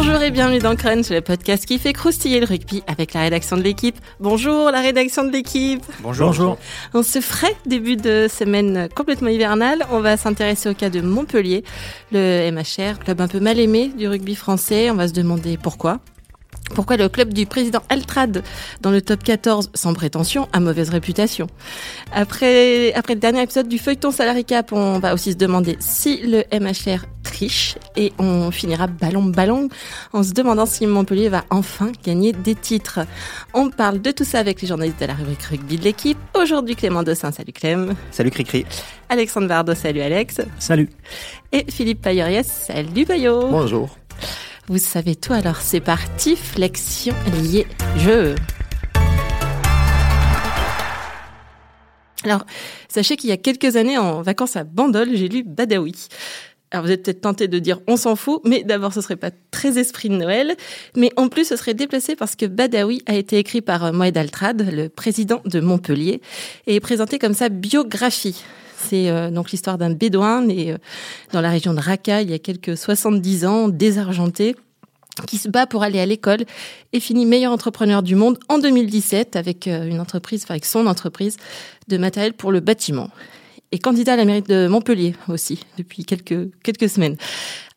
Bonjour et bienvenue dans Crunch, le podcast qui fait croustiller le rugby avec la rédaction de l'équipe. Bonjour la rédaction de l'équipe. Bonjour. Bonjour. En ce frais début de semaine complètement hivernale, on va s'intéresser au cas de Montpellier, le MHR, club un peu mal aimé du rugby français. On va se demander pourquoi. Pourquoi le club du président Altrad, dans le top 14 sans prétention, a mauvaise réputation après, après le dernier épisode du feuilleton Salary Cap, on va aussi se demander si le MHR triche et on finira ballon ballon en se demandant si Montpellier va enfin gagner des titres. On parle de tout ça avec les journalistes de la rubrique rugby de l'équipe. Aujourd'hui Clément Dossin, salut Clem. Salut Cricri. Alexandre Bardot, salut Alex. Salut. Et Philippe Payoriès, salut Payot. Bonjour. Vous savez tout, alors c'est parti, flexion liée jeu. Alors, sachez qu'il y a quelques années, en vacances à Bandol, j'ai lu Badawi. Alors vous êtes peut-être tenté de dire on s'en fout, mais d'abord ce serait pas très esprit de Noël, mais en plus ce serait déplacé parce que Badawi a été écrit par Moed Altrad, le président de Montpellier, et est présenté comme sa biographie. C'est euh, donc l'histoire d'un bédouin né euh, dans la région de Raqqa il y a quelques 70 ans, désargenté, qui se bat pour aller à l'école et finit meilleur entrepreneur du monde en 2017 avec euh, une entreprise, avec son entreprise de matériel pour le bâtiment. Et candidat à la mairie de Montpellier aussi depuis quelques quelques semaines.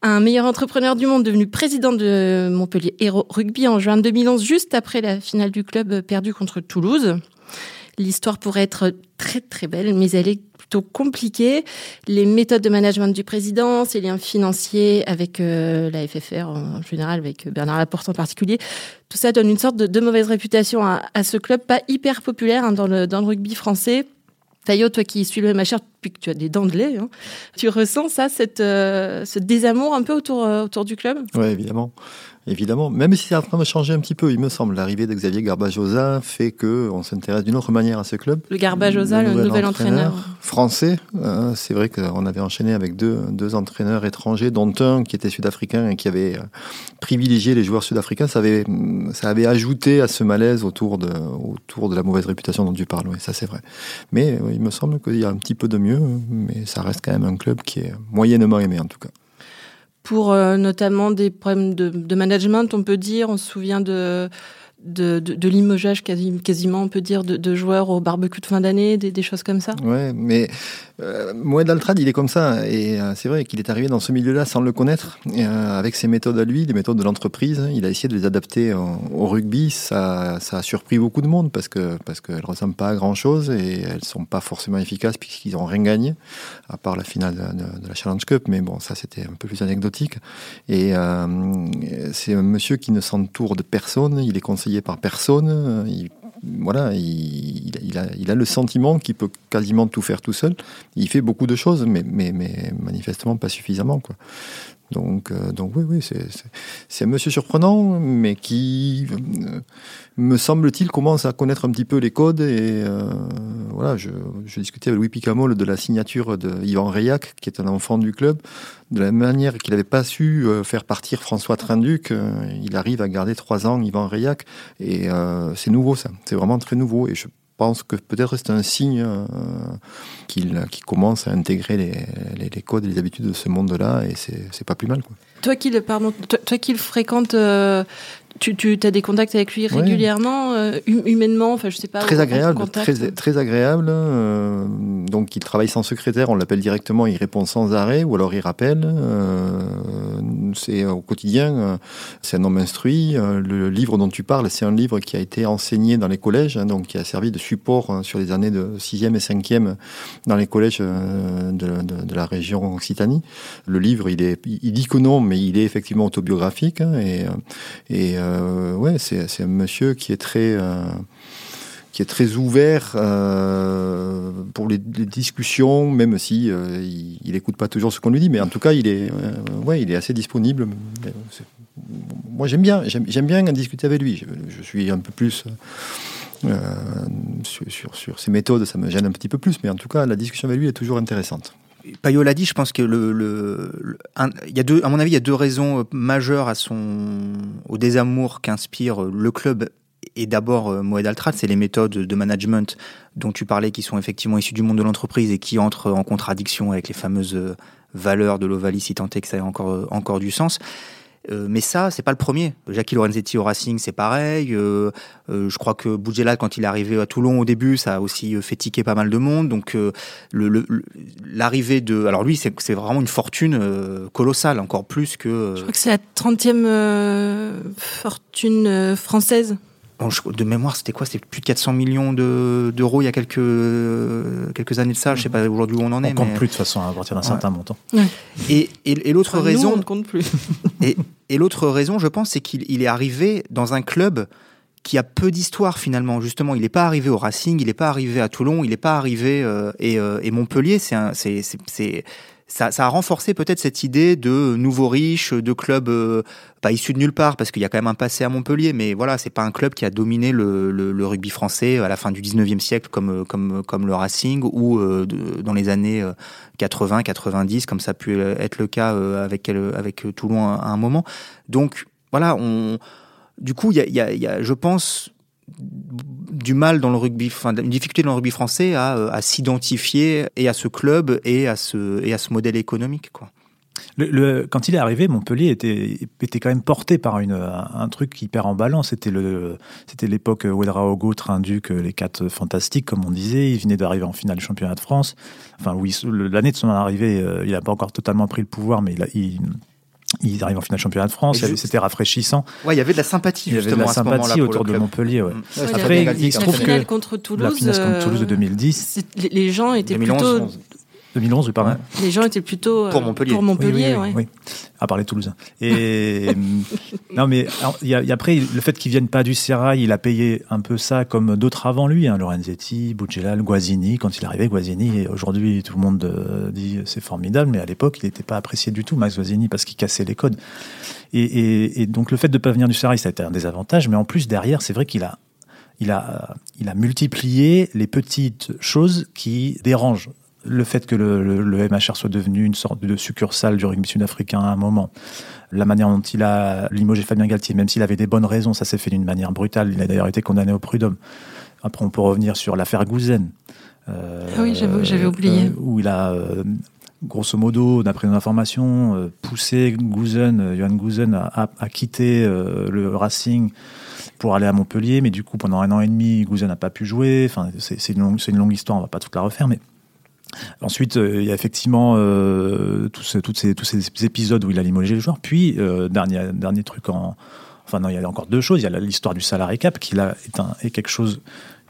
Un meilleur entrepreneur du monde devenu président de Montpellier Héros Rugby en juin 2011, juste après la finale du club perdu contre Toulouse. L'histoire pourrait être très très belle, mais elle est plutôt compliquée. Les méthodes de management du président, ses liens financiers avec euh, la FFR en général, avec Bernard Laporte en particulier, tout ça donne une sorte de, mauvaise réputation à, ce club, pas hyper populaire hein, dans, le, dans le rugby français. Taillot, toi qui suis le MHR depuis que tu as des dents de lait, hein, tu ressens ça, cette, euh, ce désamour un peu autour, euh, autour du club? Oui, évidemment évidemment. Même si c'est en train de changer un petit peu, il me semble. L'arrivée de Xavier Garbajosa fait qu'on s'intéresse d'une autre manière à ce club. Le Garbajosa, le, nouvel, entraîneur, Français. Euh, c'est vrai qu'on avait enchaîné avec deux, deux entraîneurs étrangers, dont un qui était sud-africain et qui avait euh, privilégié les joueurs sud-africains. Ça avait, ça avait ajouté à ce malaise autour de, autour de la mauvaise réputation dont tu parles. Oui, ça c'est vrai. Mais il me semble qu'il y a un petit peu de mieux, mais ça reste quand même un club qui est moyennement aimé en tout cas pour euh, notamment des problèmes de, de, management, on peut dire. On se souvient de de, de, de limogeage quasi, quasiment, on peut dire, de, de, joueurs au barbecue de fin d'année, des, des, choses comme ça. Ouais, mais euh, Moed Altrad, il est comme ça. Et euh, c'est vrai qu'il est arrivé dans ce milieu-là sans le connaître. Euh, avec ses méthodes à lui, les méthodes de l'entreprise, il a essayé de les adapter au, rugby. Ça, a surpris beaucoup de monde parce que parce qu'elles ressemblent pas à grand-chose et elles sont pas forcément efficaces puisqu'ils ont rien gagné, à part la finale de, de, la Challenge Cup. Mais bon, ça, c'était un peu plus anecdotique. Et euh, c'est un monsieur qui ne s'entoure de personne. Il est conseillé par personne. Il, voilà, il, a, il, a, le sentiment qu'il peut quasiment tout faire tout seul. Il fait beaucoup de choses, mais, mais, mais manifestement pas suffisamment. Quoi. Donc, euh, donc oui, oui, c'est monsieur surprenant, mais qui, euh, me semble-t-il, commence à connaître un petit peu les codes. Et euh, voilà, je, je, discutais avec Louis Picamol de la signature de Yvan Rayac, qui est un enfant du club. De la manière qu'il n'avait pas su faire partir François Trinduc, il arrive à garder trois ans Yvan Rayac. Et c'est nouveau, ça. C'est vraiment très nouveau. Et je pense que peut-être c'est un signe euh, qu'il commence à intégrer les, les, codes et les habitudes de ce monde-là, et c'est pas plus mal. Toi qui le, pardon, toi, qui le fréquentes, euh, tu, tu as des contacts avec lui régulièrement, euh, hum, humainement, enfin je sais pas. Très agréable, très, très agréable. Euh, donc il travaille sans secrétaire, on l'appelle directement, il répond sans arrêt, ou alors il rappelle. c'est au quotidien, c'est un homme instruit. le livre dont tu parles, c'est un livre qui a été enseigné dans les collèges, hein, donc qui a servi de support hein, sur les années de 6e et 5e dans les collèges de, de, de la région Occitanie. Le livre, il, est, il dit que non, mais il est effectivement autobiographique. Hein, et et euh, ouais, c'est un monsieur qui est très euh, qui est très ouvert euh, pour les, discussions, même si il, il, écoute pas toujours ce qu'on lui dit, mais en tout cas, il est, ouais, il est assez disponible. Moi, j'aime bien, j'aime bien discuter avec lui. Je, suis un peu plus sur, sur, ses méthodes, ça me gêne un petit peu plus, mais en tout cas, la discussion avec lui est toujours intéressante. Payot l'a dit, je pense que le, y a à mon avis, il y a deux raisons euh, majeures à son, au désamour qu'inspire euh, le club et d'abord euh, Moed Altrat, c'est les méthodes de management dont tu parlais qui sont effectivement issues du monde de l'entreprise et qui entrent en contradiction avec les fameuses valeurs de l'Ovalie, si tant est que ça ait encore, encore du sens. Euh, mais ça, c'est pas le premier. Jackie Lorenzetti au Racing, c'est pareil. Euh, euh, je crois que Boudjela, quand il est arrivé à Toulon au début, ça a aussi fait tiquer pas mal de monde. Donc l'arrivée de... Alors lui, c'est vraiment une fortune colossale, encore plus que... Je crois que c'est la 30e fortune française de mémoire, c'était quoi? C'était plus de 400 millions d'euros il y a quelques, quelques années de ça. Je sais pas aujourd'hui où on en est. On compte plus de toute façon à partir d'un certain montant. Et, et, l'autre raison. on ne compte plus. et, et l'autre raison, je pense, c'est qu'il est arrivé dans un club qui a peu d'histoire finalement. Justement, il n'est pas arrivé au Racing, il n'est pas arrivé à Toulon, il n'est pas arrivé euh, et, euh, et, Montpellier, c'est ça, ça, a renforcé peut-être cette idée de nouveaux riches, de clubs euh, pas issus de nulle part, parce qu'il y a quand même un passé à Montpellier, mais voilà, c'est pas un club qui a dominé le, le, le, rugby français à la fin du 19e siècle comme, comme, comme le Racing ou euh, dans les années 80, euh, 90, comme ça a pu être le cas avec, avec Toulon à, un moment. Donc voilà, on, du coup, il y a, y a, je pense, du mal dans le rugby, enfin une difficulté dans le rugby français à, euh, à s'identifier et à ce club et à ce et à ce modèle économique quoi. Le, quand il est arrivé, Montpellier était, était quand même porté par une, un, truc hyper emballant. C'était le, c'était l'époque Ouedraogo, Trinduc, les quatre fantastiques, comme on disait. Il venait d'arriver en finale du championnat de France. Enfin, oui, l'année de son arrivée, euh, il n'a pas encore totalement pris le pouvoir, mais il, il, ils arrivent en finale championnat de France, c'était rafraîchissant. Ouais, il y avait de la sympathie il y avait de la sympathie autour de Montpellier. Ouais. Après, il, se trouve que contre Toulouse, la finale contre Toulouse de 2010, les gens étaient plutôt 2011, oui, pardon. Les gens étaient plutôt pour Montpellier. Pour Montpellier, oui, oui, à part les Toulousains. Et non, mais il y, a, après le fait qu'ils viennent pas du Serail, il a payé un peu ça comme d'autres avant lui, hein, Lorenzetti, Bugelal, Guazzini. Quand il arrivait, Guazzini, aujourd'hui tout le monde euh, dit c'est formidable, mais à l'époque il n'était pas apprécié du tout, Max Guazzini, parce qu'il cassait les codes. Et, et, et, donc le fait de pas venir du Serail, ça a été un désavantage, mais en plus derrière, c'est vrai qu'il a il a, il a multiplié les petites choses qui dérangent le fait que le, le, MHR soit devenu une sorte de succursale du rugby sud-africain à un moment, la manière dont il a limogé Fabien Galtier, même s'il avait des bonnes raisons, ça s'est fait d'une manière brutale. Il a d'ailleurs été condamné au prud'homme. Après, on peut revenir sur l'affaire Gouzen. Euh, ah oui, j'avais oublié. Euh, où il a, euh, grosso modo, d'après nos informations, poussé Gouzen, Johan Gouzen, à, à, quitter le Racing pour aller à Montpellier. Mais du coup, pendant un an et demi, Gouzen n'a pas pu jouer. Enfin, c'est une, une, longue histoire, on va pas toute la refaire, mais Ensuite, euh, il y a effectivement euh, tous, ces, tous ces épisodes où il a limogé les joueurs. Puis, euh, dernier, dernier truc en. Enfin, non, il y a encore deux choses. Il y a l'histoire du salarié cap qui là, est, un, est quelque chose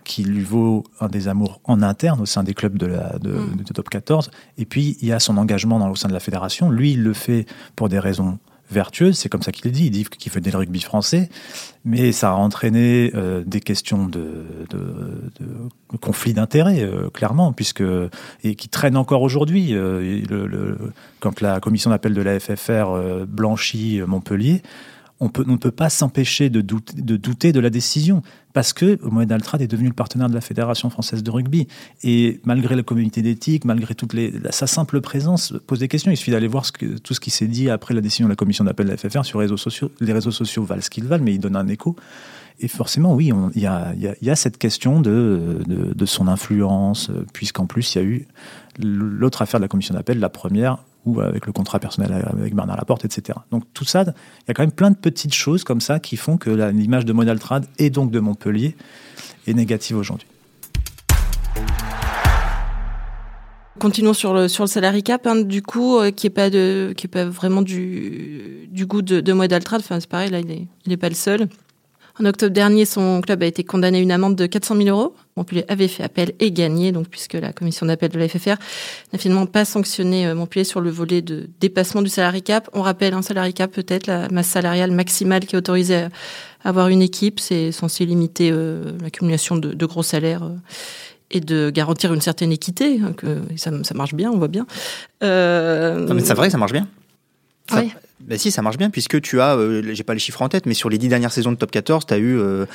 qui lui vaut un des amours en interne au sein des clubs de, la, de, mm. de top 14. Et puis, il y a son engagement dans, au sein de la fédération. Lui, il le fait pour des raisons vertueuse, c'est comme ça qu'il dit, il dit qu'il fait des rugby français, mais ça a entraîné euh, des questions de conflit d'intérêts, euh, clairement, puisque et qui traînent encore aujourd'hui. Euh, quand la commission d'appel de la FFR blanchit Montpellier, on, peut, on ne peut pas s'empêcher de douter, de douter de la décision parce que Mohamed Altrad est devenu le partenaire de la Fédération française de rugby. Et malgré la communauté d'éthique, malgré toute les, sa simple présence, pose des questions. Il suffit d'aller voir tout ce qui s'est dit après la décision de la commission d'appel de la FFR sur les réseaux sociaux. Les réseaux sociaux valent ce qu'ils valent, mais ils donnent un écho. Et forcément, oui, il y, a, cette question de, son influence, puisqu'en plus, il y a eu l'autre affaire de la commission d'appel, la première, ou avec le contrat personnel avec Bernard Laporte, etc. Donc tout ça, il y a quand même plein de petites choses comme ça qui font que l'image de Monaltrad et donc de Montpellier est négative aujourd'hui. Continuons sur le sur cap, hein, du coup, euh, qui est pas vraiment du goût de, de. Enfin, c'est pareil, là, il est il est pas le seul. En octobre dernier, son club a été condamné à une amende de 400 000 euros. Montpellier avait fait appel et gagné, donc puisque la commission d'appel de la FFR n'a finalement pas sanctionné euh, Montpellier sur le volet de dépassement du salarié cap. On rappelle un salarié cap peut-être la masse salariale maximale qui est autorisée à avoir une équipe, c'est censé limiter euh, l'accumulation de, gros salaires. Euh, et de garantir une certaine équité, hein, que ça, marche bien, on voit bien. Non, mais c'est vrai, ça marche bien. oui. Ben si, ça marche bien, puisque tu as, euh, j'ai pas les chiffres en tête, mais sur les dix dernières saisons de top 14, tu as eu euh,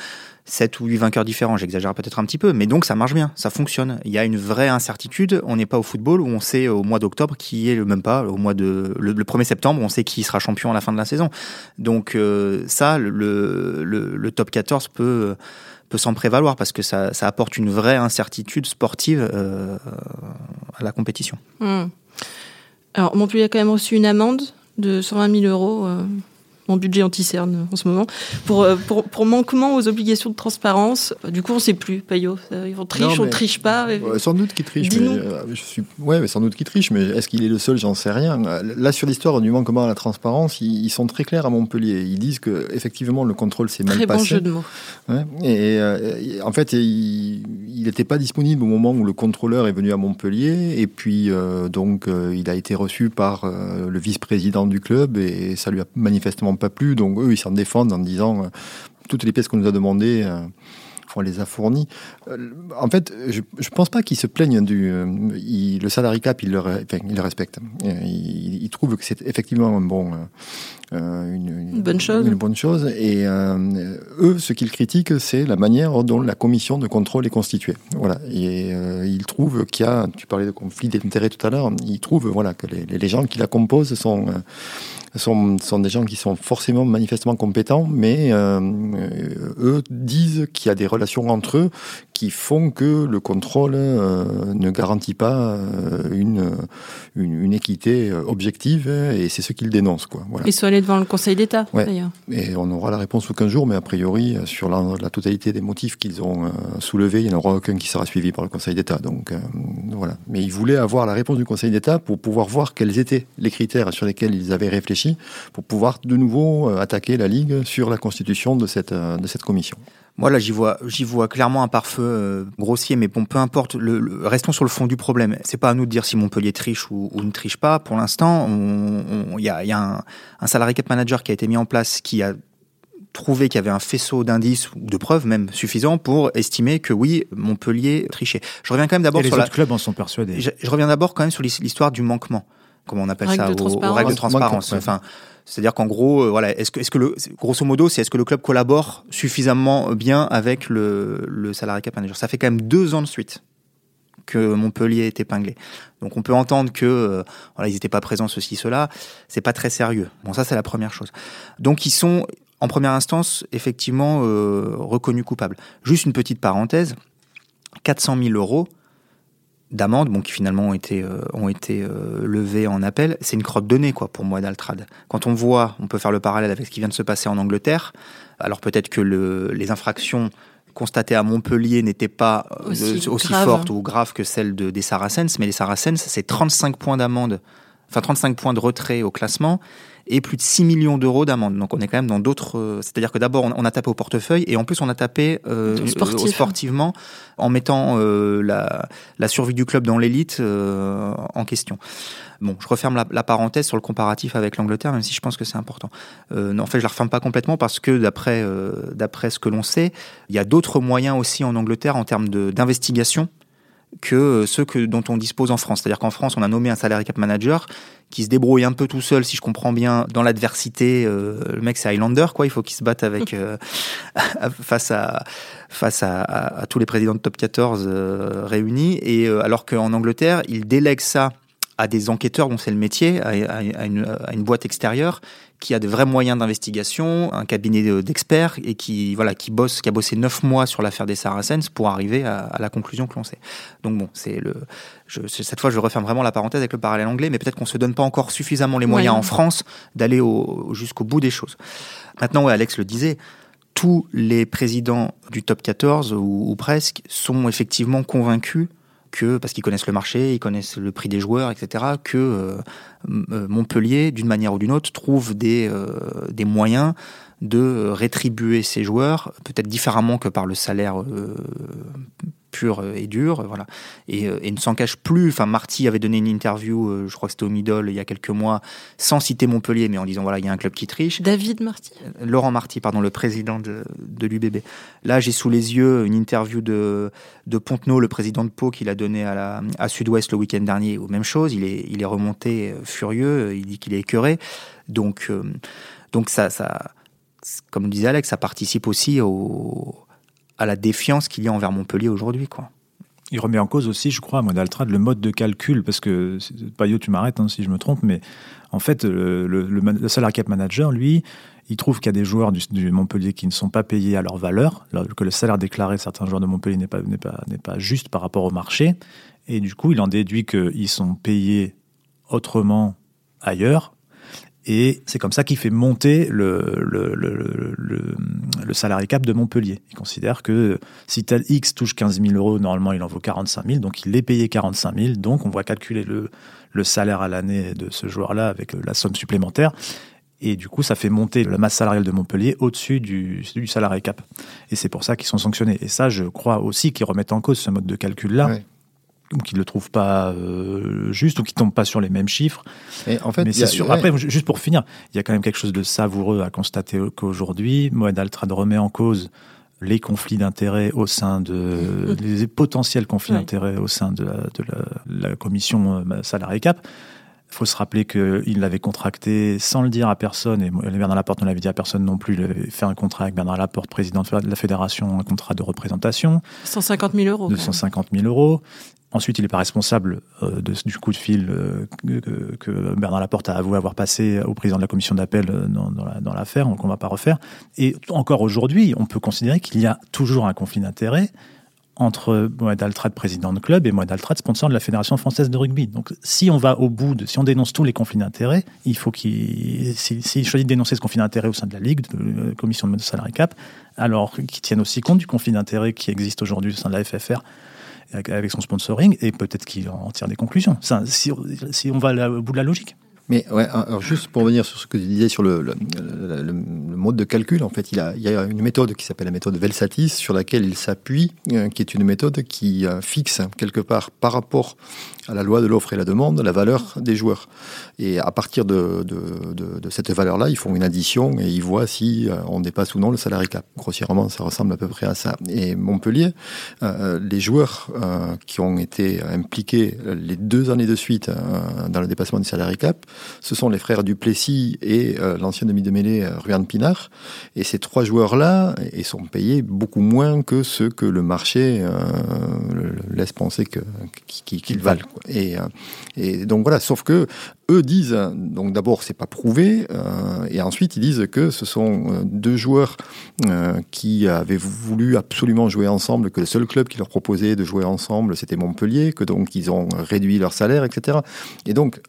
7 ou 8 vainqueurs différents, j'exagère peut-être un petit peu, mais donc ça marche bien, ça fonctionne. Il y a une vraie incertitude, on n'est pas au football où on sait au mois d'octobre qui est, le même pas, au mois de, le, 1er septembre, on sait qui sera champion à la fin de la saison. Donc euh, ça, le, le, le, top 14 peut peut s'en prévaloir parce que ça, ça, apporte une vraie incertitude sportive euh, à la compétition. Hmm. Alors Montpellier a quand même reçu une amende de 120 000 euros euh, mon budget anti-cerne en ce moment, pour, euh, pour, pour, manquement aux obligations de transparence. Du coup, on ne sait plus, Payot. On triche, on ne triche pas. sans doute qu'il triche. Mais, euh, je suis... Ouais, mais sans doute qu'il triche, mais est-ce qu'il est le seul? J'en sais rien. Là, sur l'histoire du manquement à la transparence, ils, sont très clairs à Montpellier. Ils disent que effectivement le contrôle s'est mal passé. Très bon jeu de mots. et, et, en fait, il n'était pas disponible au moment où le contrôleur est venu à Montpellier, et puis donc il a été reçu par le vice-président du club, et ça lui a manifestement pas plu. Donc eux, ils s'en défendent en disant euh, toutes les pièces qu'on nous a demandées, euh, on les a fournies. Euh, en fait, je ne pense pas qu'ils se plaignent du. le salarié cap, ils le, il le respectent. Ils, trouvent que c'est effectivement un bon. une, bonne chose. Une bonne chose. Et eux, ce qu'ils critiquent, c'est la manière dont la commission de contrôle est constituée. Voilà. Et ils trouvent qu'il y a, tu parlais de conflit d'intérêts tout à l'heure, ils trouvent voilà, que les, les, gens qui la composent sont sont, sont des gens qui sont forcément manifestement compétents, mais euh, eux disent qu'il y a des relations entre eux qui font que le contrôle euh, ne garantit pas euh, une, une, équité objective, et c'est ce qu'ils dénoncent. Quoi. Voilà. Ils sont allés devant le Conseil d'État, d'ailleurs. Et on aura la réponse sous 15 jours, mais a priori, sur la, la totalité des motifs qu'ils ont soulevés, il n'y en aura aucun qui sera suivi par le Conseil d'État. Donc voilà. Mais ils voulaient avoir la réponse du Conseil d'État pour pouvoir voir quels étaient les critères sur lesquels ils avaient réfléchi pour pouvoir de nouveau euh, attaquer la Ligue sur la constitution de cette, euh, de cette commission. Moi là j'y vois j'y vois clairement un pare-feu euh, grossier mais bon peu importe. Le, restons sur le fond du problème. C'est pas à nous de dire si Montpellier triche ou, ne triche pas. Pour l'instant il y a, y a un, un salarié cap manager qui a été mis en place qui a trouvé qu'il y avait un faisceau d'indices ou de preuves même suffisants pour estimer que oui Montpellier trichait. Je reviens quand même d'abord sur les autres clubs en sont persuadés. Je, je reviens d'abord quand même sur l'histoire du manquement. Comment on appelle ça, aux, règles de transparence. Enfin, c'est-à-dire qu'en gros, euh, voilà, est-ce que, que le, grosso modo, c'est est-ce que le club collabore suffisamment bien avec le, le salarié cap manager Ça fait quand même deux ans de suite que Montpellier est épinglé. Donc on peut entendre que euh, voilà, ils n'étaient pas présents ceci cela, c'est pas très sérieux. Bon ça c'est la première chose. Donc ils sont en première instance effectivement euh, reconnus coupables. Juste une petite parenthèse, 400 000 euros, d'amendes, bon, qui finalement ont été, euh, ont été euh, levées en appel, c'est une crotte de nez quoi, pour moi d'Altrad. Quand on voit, on peut faire le parallèle avec ce qui vient de se passer en Angleterre, alors peut-être que le, les infractions constatées à Montpellier n'étaient pas euh, aussi, aussi fortes ou graves que celles de, des Saracens, mais les Saracens, c'est 35 points d'amende, enfin 35 points de retrait au classement, et plus de 6 millions d'euros d'amende. Donc on est quand même dans d'autres. Euh, c'est-à-dire que d'abord on a tapé au portefeuille et en plus on a tapé euh, sportivement en mettant euh, la, la, survie du club dans l'élite euh, en question. Bon, je referme la, la, parenthèse sur le comparatif avec l'Angleterre, même si je pense que c'est important. Euh, en fait, je la referme pas complètement parce que d'après d'après ce que l'on sait, il y a d'autres moyens aussi en Angleterre en termes d'investigation que ceux que, dont on dispose en France. C'est-à-dire qu'en France, on a nommé un salary cap manager qui se débrouille un peu tout seul, si je comprends bien, dans l'adversité. Euh, le mec, c'est Highlander, quoi. Il faut qu'il se batte avec euh, face à face à, à, tous les présidents de top 14 euh, réunis. Et alors qu'en Angleterre, il délègue ça à des enquêteurs dont c'est le métier, à, à, une, à, une, boîte extérieure qui a de vrais moyens d'investigation, un cabinet d'experts et qui voilà qui bosse, qui a bossé neuf mois sur l'affaire des Saracens pour arriver à, la conclusion que l'on sait. Donc bon, c'est le je, cette fois je referme vraiment la parenthèse avec le parallèle anglais, mais peut-être qu'on se donne pas encore suffisamment les moyens en France d'aller jusqu'au bout des choses. Maintenant, ouais, Alex le disait, tous les présidents du top 14 ou, ou presque sont effectivement convaincus que, parce qu'ils connaissent le marché, ils connaissent le prix des joueurs, etc., que euh, euh, Montpellier, d'une manière ou d'une autre, trouve des, euh, des moyens de rétribuer ses joueurs, peut-être différemment que par le salaire pur et dur, voilà, et, et, ne s'en cache plus. Enfin, Marty avait donné une interview, je crois que c'était au Middle il y a quelques mois, sans citer Montpellier, mais en disant voilà, il y a un club qui triche. David Marty. Laurent Marty, pardon, le président de, de l'UBB. Là, j'ai sous les yeux une interview de, de Pontenot, le président de Pau, qu'il a donné à, la, à Sud-Ouest le week-end dernier, ou même chose. Il est, il est remonté furieux, il dit qu'il est écœuré. Donc, donc ça, ça, comme disait Alex, ça participe aussi au, à la défiance qu'il y a envers Montpellier aujourd'hui, quoi. Il remet en cause aussi, je crois, à Altrad, le mode de calcul, parce que, Payot, tu m'arrêtes hein, si je me trompe, mais en fait, le, le, cap manager, lui, il trouve qu'il y a des joueurs du, du, Montpellier qui ne sont pas payés à leur valeur, que le salaire déclaré de certains joueurs de Montpellier n'est pas, n'est pas, n'est pas juste par rapport au marché, et du coup, il en déduit qu'ils sont payés autrement ailleurs, Et c'est comme ça qu'il fait monter le, le, le, salarié cap de Montpellier. Il considère que si tel X touche 15 000 euros, normalement il en vaut 45 000, donc il est payé 45 000, donc on va calculer le, salaire à l'année de ce joueur-là avec la somme supplémentaire. Et du coup, ça fait monter la masse salariale de Montpellier au-dessus du, du salarié cap. Et c'est pour ça qu'ils sont sanctionnés. Et ça, je crois aussi qu'ils remettent en cause ce mode de calcul-là. Ou qu'ils ne le trouvent pas euh, juste, ou qu'ils ne tombent pas sur les mêmes chiffres. Et en fait, Mais c'est sûr. ouais. Après, ju- juste pour finir, il y a quand même quelque chose de savoureux à constater qu'aujourd'hui, Moed Altrad remet en cause les conflits d'intérêts au sein de les potentiels conflits Ouais. d'intérêts au sein de la, de la, la commission euh, salarié cap. Il faut se rappeler qu'il l'avait contracté sans le dire à personne, et Bernard Laporte ne l'avait dit à personne non plus. Il avait fait un contrat avec Bernard Laporte, président de la fédération, un contrat de représentation. 150 000 euros. quand même. 250 000 euros. Ensuite, il n'est pas responsable euh, du coup de fil euh, que, Bernard Laporte a avoué avoir passé au président de la commission d'appel euh, dans, dans la- l'affaire, donc on ne va pas refaire. Et encore aujourd'hui, on peut considérer qu'il y a toujours un conflit d'intérêts entre Moed Altrad, président de club, et Moed Altrad, sponsor de la Fédération française de rugby. Donc, si on va au bout si on dénonce tous les conflits d'intérêts, il faut qu'il, s'il s'il choisit de dénoncer ce conflit d'intérêts au sein de la Ligue, de la commission de salarié cap, alors qu'il tienne aussi compte du conflit d'intérêts qui existe aujourd'hui au sein de la FFR avec- son sponsoring, et peut-être qu'il en tire des conclusions. Si, si on va au bout de la logique. Mais ouais, alors juste pour revenir sur ce que tu disais sur le, le, le- le- mode de calcul, en fait, il, a, il y a une méthode qui s'appelle la méthode Velsatis, sur laquelle il s'appuie, euh, qui est une méthode qui euh, fixe quelque part par rapport à la loi de l'offre et la demande la valeur des joueurs. Et à partir de, de, de- de cette valeur-là, ils font une addition et ils voient si euh, on dépasse ou non le salarié cap. Grossièrement, ça ressemble à peu près à ça. Et Montpellier, les joueurs qui ont été impliqués les deux années de suite dans le dépassement du salarié cap, ce sont les frères Duplessis et euh, l'ancien demi de mêlée euh, Ruan Pinard. Et ces trois joueurs-là sont payés beaucoup moins que ceux que le marché euh, laisse penser qu'ils valent. Et, euh, et donc voilà, sauf que eux disent, donc d'abord c'est pas prouvé, euh, et ensuite ils disent que ce sont euh, deux joueurs euh, qui avaient voulu absolument jouer ensemble, que le seul club qui leur proposait de jouer ensemble c'était Montpellier, que donc ils ont réduit leur salaire, etc. Et donc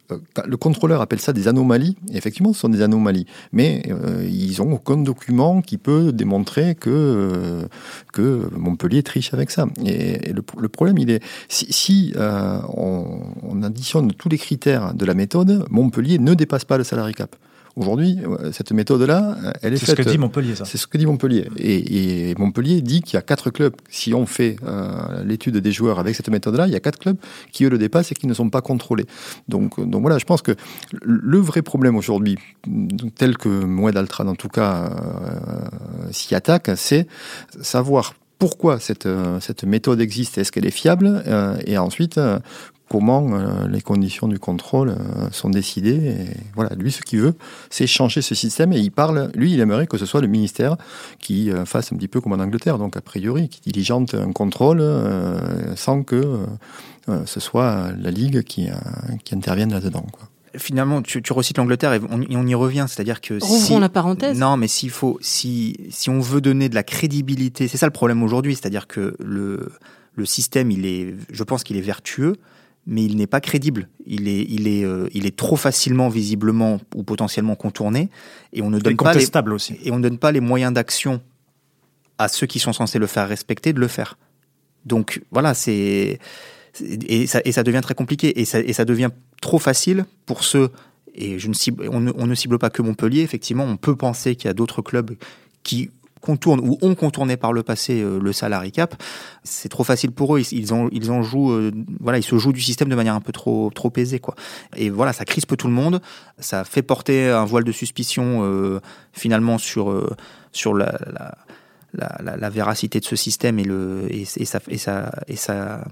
le contrôleur appelle ça des anomalies, et effectivement ce sont des anomalies, mais ils ont aucun document qui peut démontrer que, que Montpellier triche avec ça. Et, le, problème il est, si, on additionne tous les critères de la méthode, Montpellier ne dépasse pas le salarié cap. Aujourd'hui, euh, cette méthode-là, euh, elle est, C'est ce faite. que dit Montpellier, ça. C'est ce que dit Montpellier. Et, et Montpellier dit qu'il y a quatre clubs. Si on fait euh, l'étude des joueurs avec cette méthode-là, il y a quatre clubs qui eux le dépassent et qui ne sont pas contrôlés. Donc, donc voilà, je pense que le vrai problème aujourd'hui, tel que Moed Altrad en tout cas euh, s'y attaque, c'est savoir pourquoi cette, cette méthode existe, est-ce qu'elle est fiable, euh, et ensuite comment euh, les conditions du contrôle euh, sont décidées. Et voilà, lui, ce qu'il veut, c'est changer ce système. Et il parle, lui, il aimerait que ce soit le ministère qui euh, fasse un petit peu comme en Angleterre, donc a priori, qui diligente un contrôle euh, sans que euh, ce soit la Ligue qui, euh, qui intervienne là-dedans. Quoi. Finalement, tu, tu recites l'Angleterre et on, et on y revient, c'est-à-dire que Rouvrons si, la parenthèse. Non, mais s'il faut, si, si on veut donner de la crédibilité, c'est ça le problème aujourd'hui, c'est-à-dire que le, le système, il est, je pense qu'il est vertueux, mais il n'est pas crédible. Il est, il est, euh, il est trop facilement, visiblement ou potentiellement contourné, et on ne donne pas les, aussi. et on ne donne pas les moyens d'action à ceux qui sont censés le faire respecter de le faire. Donc voilà, c'est c'est- et ça, et ça devient très compliqué et ça, et ça devient trop facile pour ceux et je ne cible, on, ne, on ne cible pas que Montpellier. Effectivement, on peut penser qu'il y a d'autres clubs qui contournent ou ont contourné par le passé euh, le salary cap. C'est trop facile pour eux. Ils, ils en, jouent, euh, voilà, ils se jouent du système de manière un peu trop, trop aisée, quoi. Et voilà, ça crispe tout le monde. Ça fait porter un voile de suspicion euh, finalement sur sur la, la véracité de ce système et, le, et, et, et, sa, et sa,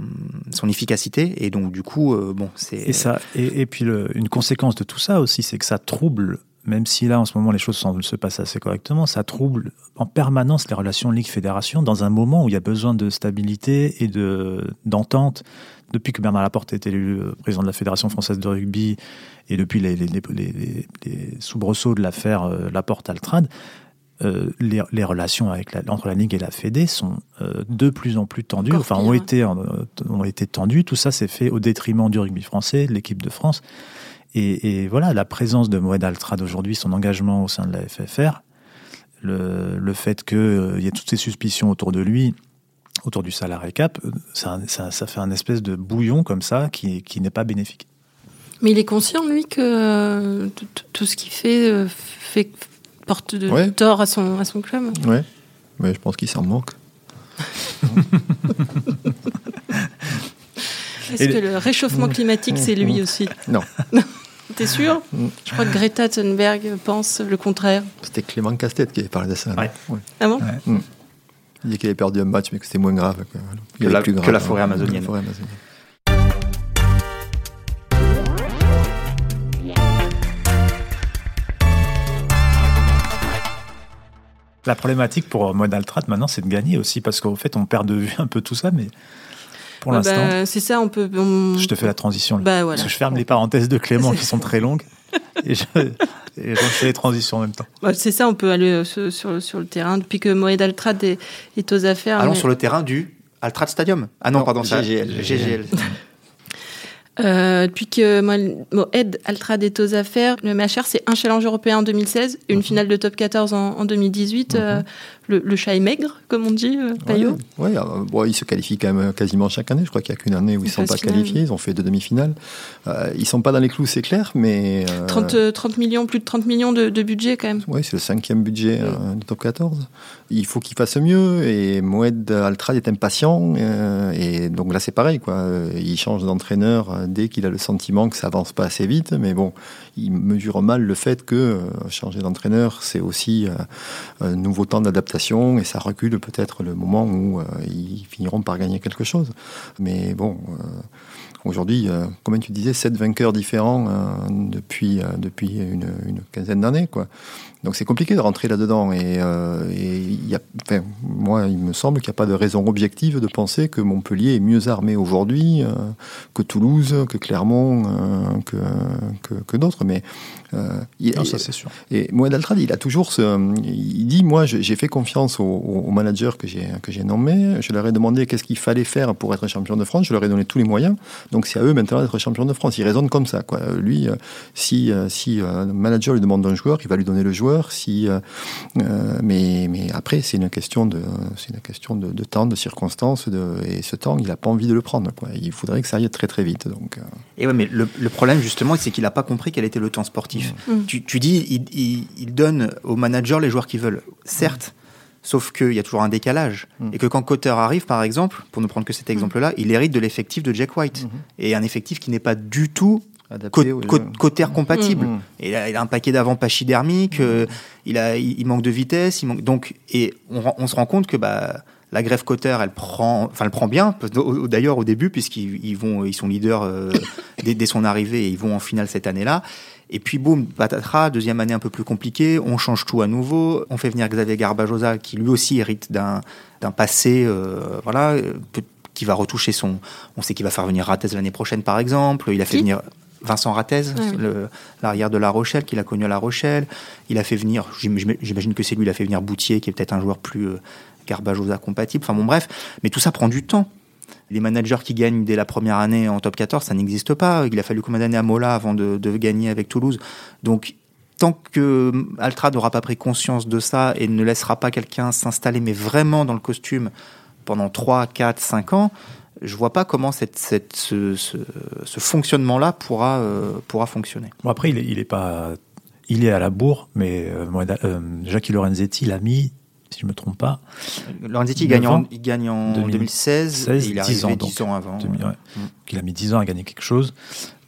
son efficacité. Et donc, du coup, bon, c'est. Et, et, puis, une conséquence de tout ça aussi, c'est que ça trouble, même si là, en ce moment, les choses semblent se passer assez correctement, ça trouble en permanence les relations Ligue-Fédération dans un moment où il y a besoin de stabilité et de, d'entente. Depuis que Bernard Laporte est élu président de la Fédération française de rugby et depuis les, les, les, les, les soubresauts de l'affaire euh, Laporte-Altrad, euh, les, les, relations avec la, entre la Ligue et la Fédé sont euh, de plus en plus tendues, Encore enfin pire, ont été, euh, ont été tendues. Tout ça s'est fait au détriment du rugby français, de l'équipe de France. Et, et, voilà, la présence de Moed Altrad aujourd'hui, son engagement au sein de la FFR, le, le fait qu'il euh, y ait toutes ces suspicions autour de lui, autour du salarié cap, ça, ça, ça, fait un espèce de bouillon comme ça qui, qui n'est pas bénéfique. Mais il est conscient, lui, que euh, tout ce qu'il fait, euh, fait porte de ouais. tort à son, à son club Oui, mais je pense qu'il s'en moque. Est-ce que le réchauffement climatique, c'est lui aussi Non. T'es sûr Je crois que Greta Thunberg pense le contraire. C'était Clément Castet qui avait parlé de ça. Ouais. Ouais. Ah bon ouais. mm. Il dit qu'il avait perdu un match, mais que c'était moins grave que, que, la, plus grave, que la forêt amazonienne. La forêt amazonienne. La problématique pour Modaltrat maintenant, c'est de gagner aussi, parce qu'en fait, on perd de vue un peu tout ça, mais pour bah, l'instant. c'est ça, on peut. On... Je te fais la transition. Là, bah, voilà. Parce que je ferme les parenthèses de Clément qui sont très longues. et je, et je fais les transitions en même temps. Bah, c'est ça, on peut aller sur, sur, sur, le terrain. Depuis que Moed Altrad est, est, aux affaires. Allons mais... sur le terrain du Altrad Stadium. Ah non, non pardon, GGL. GGL. Euh, depuis que Moed Altrad est aux affaires, le MHR, c'est un challenge européen en 2016, une mm -hmm. finale de top 14 en, en 2018. Mm -hmm. euh, le, le, chat est maigre, comme on dit, euh, Payot. Oui, ouais, euh, bon, ils se qualifient quand même quasiment chaque année. Je crois qu'il n'y a qu'une année où ils ne sont pas finale. qualifiés. Ils ont fait deux demi-finales. Euh, ils ne sont pas dans les clous, c'est clair, mais. 30, 30, millions, plus de 30 millions de, de budget quand même. Oui, c'est le cinquième budget du top 14. Il faut qu'ils fassent mieux et Moed Altrad est impatient. et donc là, c'est pareil. Quoi. Il change d'entraîneur dès qu'il a le sentiment que ça avance pas assez vite. Mais bon, il mesure mal le fait que changer d'entraîneur, c'est aussi un nouveau temps d'adaptation et ça recule peut-être le moment où euh, ils finiront par gagner quelque chose. Mais bon, euh, aujourd'hui, euh, comme tu disais, sept vainqueurs différents depuis, depuis une, une quinzaine d'années. quoi. Donc c'est compliqué de rentrer là-dedans. Et, euh, et y a, enfin, moi, il me semble qu'il n'y a pas de raison objective de penser que Montpellier est mieux armé aujourd'hui euh, que Toulouse, que Clermont, euh, que, que, que d'autres. Mais il, non, ça c'est sûr. Et Moed Altrad, il a toujours ce, il dit, moi, j'ai fait confiance aux, aux managers que j'ai que j'ai nommés. Je leur ai demandé qu'est-ce qu'il fallait faire pour être champion de France. Je leur ai donné tous les moyens. Donc c'est à eux maintenant d'être champion de France. Il raisonne comme ça. Quoi. Lui, si si un manager lui demande un joueur, il va lui donner le joueur si, euh, mais, mais après, c'est une question, de, c'est une question de, de, temps, de circonstances, de, et ce temps, il n'a pas envie de le prendre. Quoi. Il faudrait que ça aille très très vite. Donc, euh... Et ouais, mais le, le problème, justement, c'est qu'il n'a pas compris quel était le temps sportif. Mmh. Tu, tu, dis, il, il, il, donne aux managers les joueurs qu'ils veulent. Certes. Mmh. Sauf qu'il y a toujours un décalage. Mmh. Et que quand Cotter arrive, par exemple, pour ne prendre que cet exemple-là, il hérite de l'effectif de Jack White. Et un effectif qui n'est pas du tout Oui. compatible. Mmh. Et il a, il a un paquet d'avant pachydermique, mmh. euh, il, a, il, il, manque de vitesse, il manque, donc, et on, on se rend compte que bah, la grève Cotter, elle prend, enfin, elle prend bien, d'ailleurs au début, puisqu'ils vont, ils sont leaders euh, dès, dès, son arrivée et ils vont en finale cette année-là. Et puis boum, patatras, deuxième année un peu plus compliquée, on change tout à nouveau, on fait venir Xavier Garbajosa, qui lui aussi hérite d'un passé, euh, voilà, qui va retoucher son. On sait qu'il va faire venir Rates l'année prochaine, par exemple. Il a fait qui? venir. Vincent Rattez, ouais. l'arrière de La Rochelle, qu'il a connu à La Rochelle. Il a fait venir, j'imagine que c'est lui, il a fait venir Boutier, qui est peut-être un joueur plus euh, Garbajosa compatible. Enfin bon, bref. Mais tout ça prend du temps. Les managers qui gagnent dès la première année en top 14, ça n'existe pas. Il a fallu combien d'années à Mola avant de, de, gagner avec Toulouse? Donc, tant que Altra n'aura pas pris conscience de ça et ne laissera pas quelqu'un s'installer, mais vraiment dans le costume pendant 3, 4, 5 ans, je vois pas comment cette, cette, ce, ce, ce fonctionnement-là pourra, euh, pourra fonctionner. Bon, après, il est, il est, pas. Il est à la bourre, mais euh, euh, Jackie Lorenzetti l'a mis, si je ne me trompe pas. Lorenzetti, il gagne, en, il gagne en 2016, 16, il est 10 ans, donc, 10 ans avant. 2000, ouais. mmh. Il a mis 10 ans à gagner quelque chose.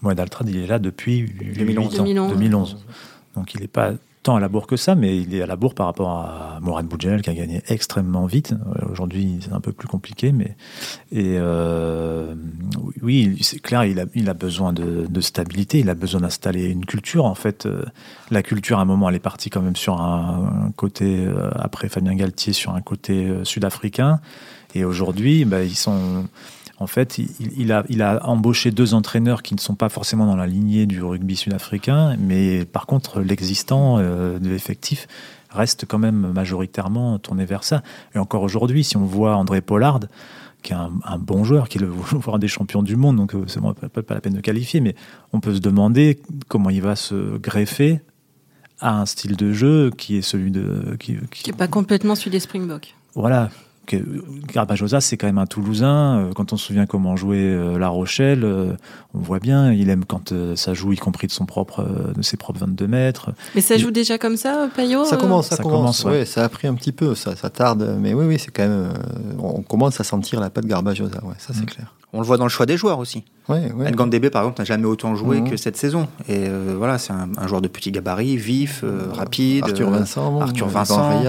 Moed Altrad, il est là depuis 2011. 2011. 2011. Donc il n'est pas tant à la bourre que ça, mais il est à la bourre par rapport à Mourad Boudjel qui a gagné extrêmement vite. Aujourd'hui, c'est un peu plus compliqué, mais et euh, oui, c'est clair, il a, besoin de, stabilité, il a besoin d'installer une culture. En fait, euh, la culture, à un moment, elle est partie quand même sur un, côté euh, après Fabien Galtier sur un côté euh, sud-africain, et aujourd'hui, bah, ils sont en fait, il, il, a, il, a, embauché deux entraîneurs qui ne sont pas forcément dans la lignée du rugby sud-africain, mais par contre, l'existant euh, de l'effectif reste quand même majoritairement tourné vers ça. Et encore aujourd'hui, si on voit André Pollard, qui est un, bon joueur, qui est le joueur des champions du monde, donc c'est pas, pas la peine de qualifier, mais on peut se demander comment il va se greffer à un style de jeu qui est celui de qui, qui... est pas complètement celui des Springboks. Voilà, Garbajosa, c'est quand même un Toulousain. Euh, quand on se souvient comment jouait euh, La Rochelle, euh, on voit bien, il aime quand ça joue, y compris de, son propre, de ses propres 22 mètres. Mais ça joue déjà comme ça, Payot Ça commence, ça, commence. ça a pris un petit peu, ça, ça tarde. Mais oui, oui, c'est quand même. on commence à sentir la patte Garbajosa, ouais, ça c'est mm. clair. On le voit dans le choix des joueurs aussi. Ouais, ouais. Ngandebe, par exemple, n'a jamais autant joué mhm. que cette saison. Et euh, voilà, c'est un, joueur de petit gabarit, vif, euh, rapide. Arthur Vincent, Arthur Vincent,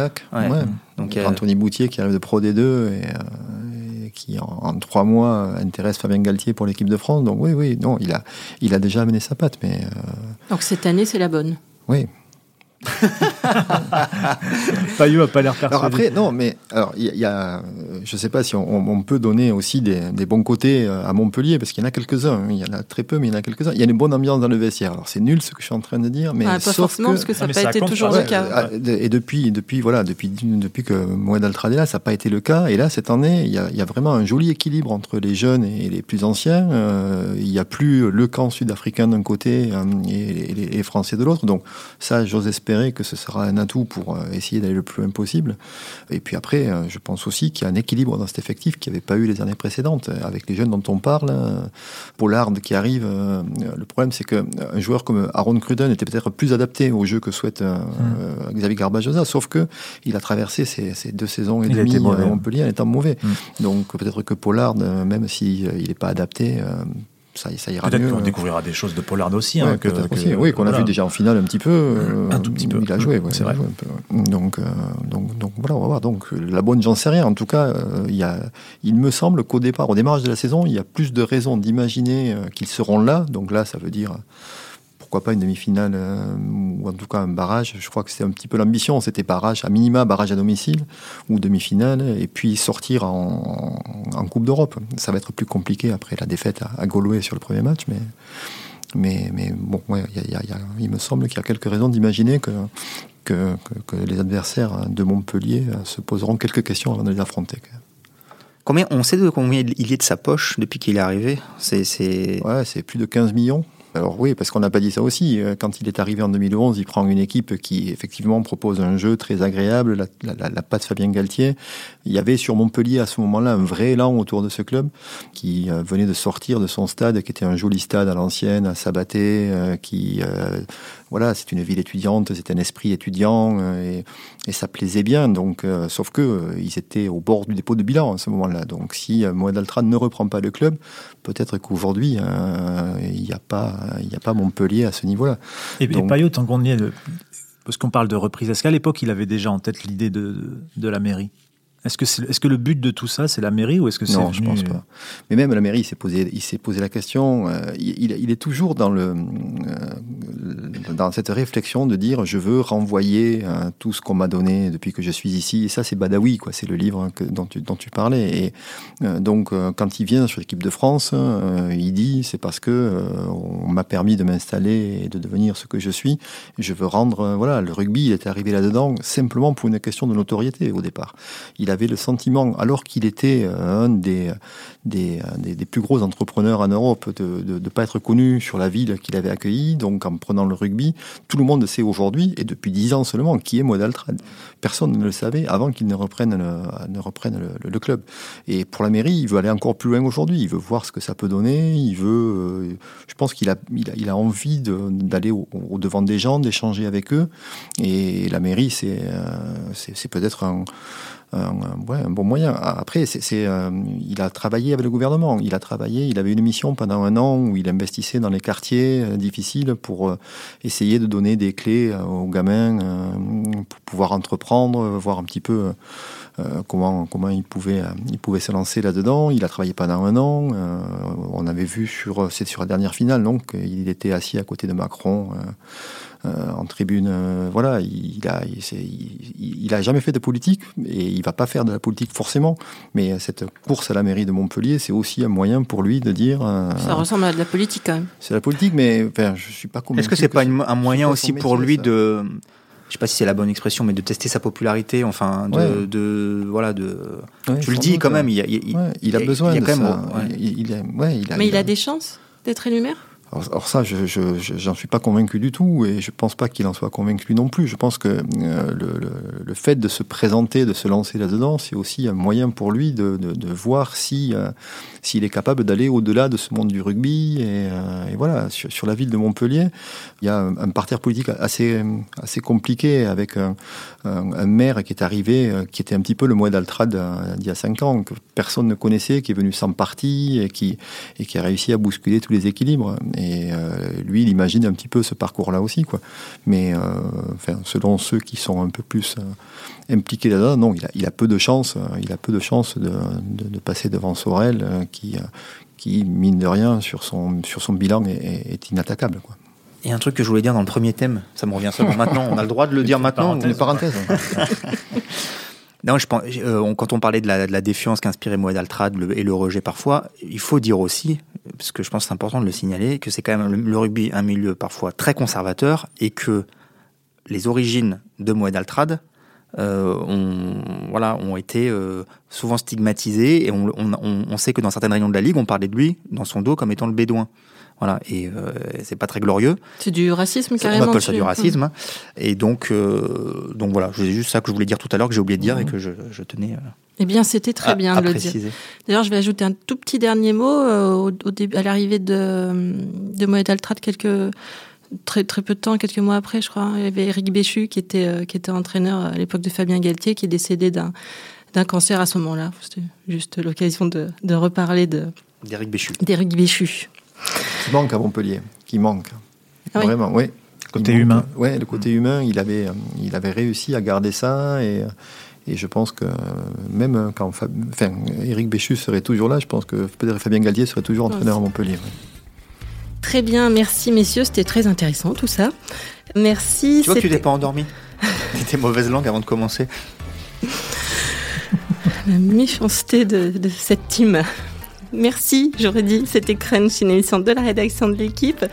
Donc, Anthony Boutier qui arrive de Pro D2 et, qui en, trois mois intéresse Fabien Galtier pour l'équipe de France. Donc oui, oui, non, il a, il a déjà amené sa patte. Mais, euh, Donc cette année, c'est la bonne. Oui, Payot a pas l'air persuadé. Alors après, non, mais alors il y, a, je sais pas si on, peut donner aussi des, bons côtés euh, à Montpellier parce qu'il y en a quelques-uns. Hein. Il y en a très peu, mais il y en a quelques-uns. Il y a une bonne ambiance dans le vestiaire. Alors c'est nul ce que je suis en train de dire, mais ah, pas forcément parce que ça n'a pas été toujours le cas. Ah, et depuis, depuis voilà, depuis depuis que Moed Altradella, ça n'a pas été le cas. Et là, cette année, il y, a, vraiment un joli équilibre entre les jeunes et les plus anciens. Euh, il n'y a plus le camp sud-africain d'un côté euh, et, les, les Français de l'autre. Donc ça, j'ose espérer que ce sera un atout pour euh, essayer d'aller le plus loin possible. Et puis après, euh, je pense aussi qu'il y a un équilibre dans cet effectif qui n'y avait pas eu les années précédentes. Avec les jeunes dont on parle, euh, Pollard qui arrive, le problème c'est qu'un joueur comme Aaron Cruden était peut-être plus adapté au jeu que souhaite mmh. Xavier Garbajosa, sauf que il a traversé ces, deux saisons et demie à Montpellier en étant mauvais. Mmh. Donc peut-être que Pollard, même s'il n'est pas adapté, ça, ça ira Peut-être qu'on euh. découvrira des choses de Pollard aussi. Hein, oui, qu'on a vu déjà en finale un petit peu. un tout petit peu. Il a joué, c'est vrai. Donc, euh, donc, donc, voilà, on va voir. Donc la bonne, j'en sais rien. En tout cas, euh, il, y a, il me semble qu'au départ, au démarrage de la saison, il y a plus de raisons d'imaginer qu'ils seront là. Donc là, ça veut dire pourquoi pas une demi-finale euh, ou en tout cas un barrage. Je crois que c'était un petit peu l'ambition, c'était barrage à minima, barrage à domicile ou demi-finale, et puis sortir en, Coupe d'Europe. Ça va être plus compliqué après la défaite à, à sur le premier match, mais mais, mais bon, il me semble qu'il y a quelques raisons d'imaginer que, que, que, les adversaires de Montpellier se poseront quelques questions avant de les affronter. Combien, on sait de combien il est de sa poche depuis qu'il est arrivé? C'est ouais, plus de 15 millions. Alors oui, parce qu'on n'a pas dit ça aussi. Euh, quand il est arrivé en 2011, il prend une équipe qui effectivement propose un jeu très agréable, la, la, la patte Fabien Galtier. Il y avait sur Montpellier à ce moment-là un vrai élan autour de ce club qui euh, venait de sortir de son stade, qui était un joli stade à l'ancienne, à Sabaté, euh, qui voilà, c'est une ville étudiante, c'est un esprit étudiant et, et, ça plaisait bien. Donc, sauf que ils étaient au bord du dépôt de bilan à ce moment-là. Donc, si Altra ne reprend pas le club, peut-être qu'aujourd'hui il n'y a pas il n'y a pas Montpellier à ce niveau-là. Et, Donc, Payot, tant qu'on y est, parce qu'on parle de reprise, est-ce qu'à l'époque, il avait déjà en tête l'idée de, de la mairie? Est-ce que, est, que le but de tout ça, c'est la mairie ou est-ce que c'est Non, je pense pas. Mais même la mairie, il s'est posé, il s'est posé la question. Euh, il, il, est toujours dans le, euh, dans cette réflexion de dire, je veux renvoyer euh, tout ce qu'on m'a donné depuis que je suis ici. Et ça, c'est Badawi, quoi. C'est le livre que, dont, tu, dont tu parlais. Et donc, quand il vient sur l'équipe de France, il dit, c'est parce que on m'a permis de m'installer et de devenir ce que je suis. Je veux rendre, voilà, le rugby, il est arrivé là-dedans simplement pour une question de notoriété au départ. Il il avait le sentiment, alors qu'il était euh, un des, des, des, plus gros entrepreneurs en Europe, de ne pas être connu sur la ville qu'il avait accueillie. Donc, en prenant le rugby, tout le monde sait aujourd'hui, et depuis dix ans seulement, qui est Modaltrad. Personne ne le savait avant qu'il ne reprenne, le, ne reprenne le, club. Et pour la mairie, il veut aller encore plus loin aujourd'hui. Il veut voir ce que ça peut donner. Il veut, euh, je pense qu'il a, il a, envie d'aller au, devant des gens, d'échanger avec eux. Et la mairie, c'est euh, peut-être un, ouais, un bon moyen. Après, c'est, euh, il a travaillé avec le gouvernement. Il a travaillé, il avait une mission pendant un an où il investissait dans les quartiers euh, difficiles pour euh, essayer de donner des clés aux gamins pour pouvoir entreprendre, voir un petit peu comment comment il pouvait il pouvait se lancer là-dedans. Il a travaillé pendant un an. on avait vu sur c'est sur la dernière finale donc il était assis à côté de Macron. Euh, en tribune. Euh, voilà, il, a, il, a jamais fait de politique et il va pas faire de la politique forcément. Mais cette course à la mairie de Montpellier, c'est aussi un moyen pour lui de dire. Euh, Ça ressemble à de la politique quand même. C'est la politique, mais enfin, je suis pas convaincu. Est-ce que c'est pas un moyen aussi pour lui de je sais pas si c'est la bonne expression, mais de tester sa popularité, enfin, de, Ouais. de voilà, de. Ouais, tu le dis quand même, il, a, il, Ouais, il a il- besoin il y a de quand ça. Il, a, Mais il a a- des chances d'être élu maire Alors ça, je, j'en suis pas convaincu du tout, et je pense pas qu'il en soit convaincu non plus. Je pense que euh, le, fait de se présenter, de se lancer là-dedans, c'est aussi un moyen pour lui de, voir si euh, s'il est capable d'aller au-delà de ce monde du rugby. Et, euh, voilà, sur, la ville de Montpellier, il y a un, parterre politique assez compliqué avec un, maire qui est arrivé, qui était un petit peu le Moed Altrad euh, d'il y a cinq ans, que personne ne connaissait, qui est venu sans parti et qui a réussi à bousculer tous les équilibres. Euh, lui, il imagine un petit peu ce parcours-là aussi, quoi. Mais euh, enfin, selon ceux qui sont un peu plus euh, impliqués là-dedans, non, il a, il a peu de chance. il a peu de chance de, de, de passer devant Sorel, qui qui mine de rien sur son sur son bilan est, est- inattaquable, quoi. Et un truc que je voulais dire dans le premier thème, ça me revient seulement maintenant. On a le droit de le dire maintenant. Une parenthèse. Non, je pense, euh, quand on parlait de la, défiance qu'inspirait Moed Altrad et le rejet parfois, il faut dire aussi, parce que je pense que c'est important de le signaler, que c'est quand même le, rugby un milieu parfois très conservateur et que les origines de Moed Altrad euh, ont, voilà, ont été euh, souvent stigmatisées et on- on sait que dans certaines réunions de la Ligue, on parlait de lui dans son dos comme étant le bédouin. Voilà, et euh, c'est pas très glorieux. C'est du racisme On carrément. appelle ça du racisme. hein. Et donc, euh, donc voilà, c'est juste ça que je voulais dire tout à l'heure, que j'ai oublié de dire et que je, je tenais euh, Eh bien, c'était très à- bien de le dire. D'ailleurs, je vais ajouter un tout petit dernier mot euh, au, au début, à l'arrivée de, de Moed Altrad, quelques très très peu de temps, quelques mois après, je crois. Il y avait Eric Béchu qui était euh, qui était entraîneur à l'époque de Fabien Galtier, qui est décédé d'un d'un cancer à ce moment-là. C'était juste l'occasion de, de reparler de D'Éric Béchu. d'Éric Béchu. Qui manque à Montpellier, qui manque. Ah oui. Vraiment, oui. Côté manque. humain. Ouais, le côté humain, il avait, il avait réussi à garder ça et, et je pense que même quand Fab... enfin, Eric Béchu serait toujours là, je pense que peut-être Fabien Galtier serait toujours entraîneur à Montpellier. Très bien, merci messieurs, c'était très intéressant tout ça. Merci. Tu vois que tu t'es pas endormi T'étais mauvaise langue avant de commencer. La méchanceté de, de cette team. Merci, j'aurais dit, c'était Crunch, une émission de la rédaction de l'équipe.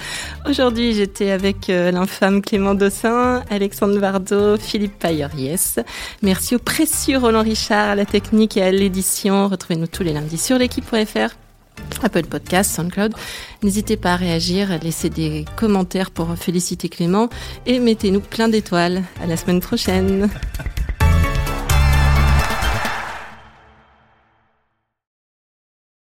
Aujourd'hui, j'étais avec euh, l'infâme Clément Dossin, Alexandre Vardo, Philippe Payer-Yes. Merci au précieux Roland Richard à la technique et à l'édition. Retrouvez-nous tous les lundis sur l'équipe.fr. Apple Podcast, SoundCloud. N'hésitez pas à réagir, à laisser des commentaires pour féliciter Clément et mettez-nous plein d'étoiles. À la semaine prochaine.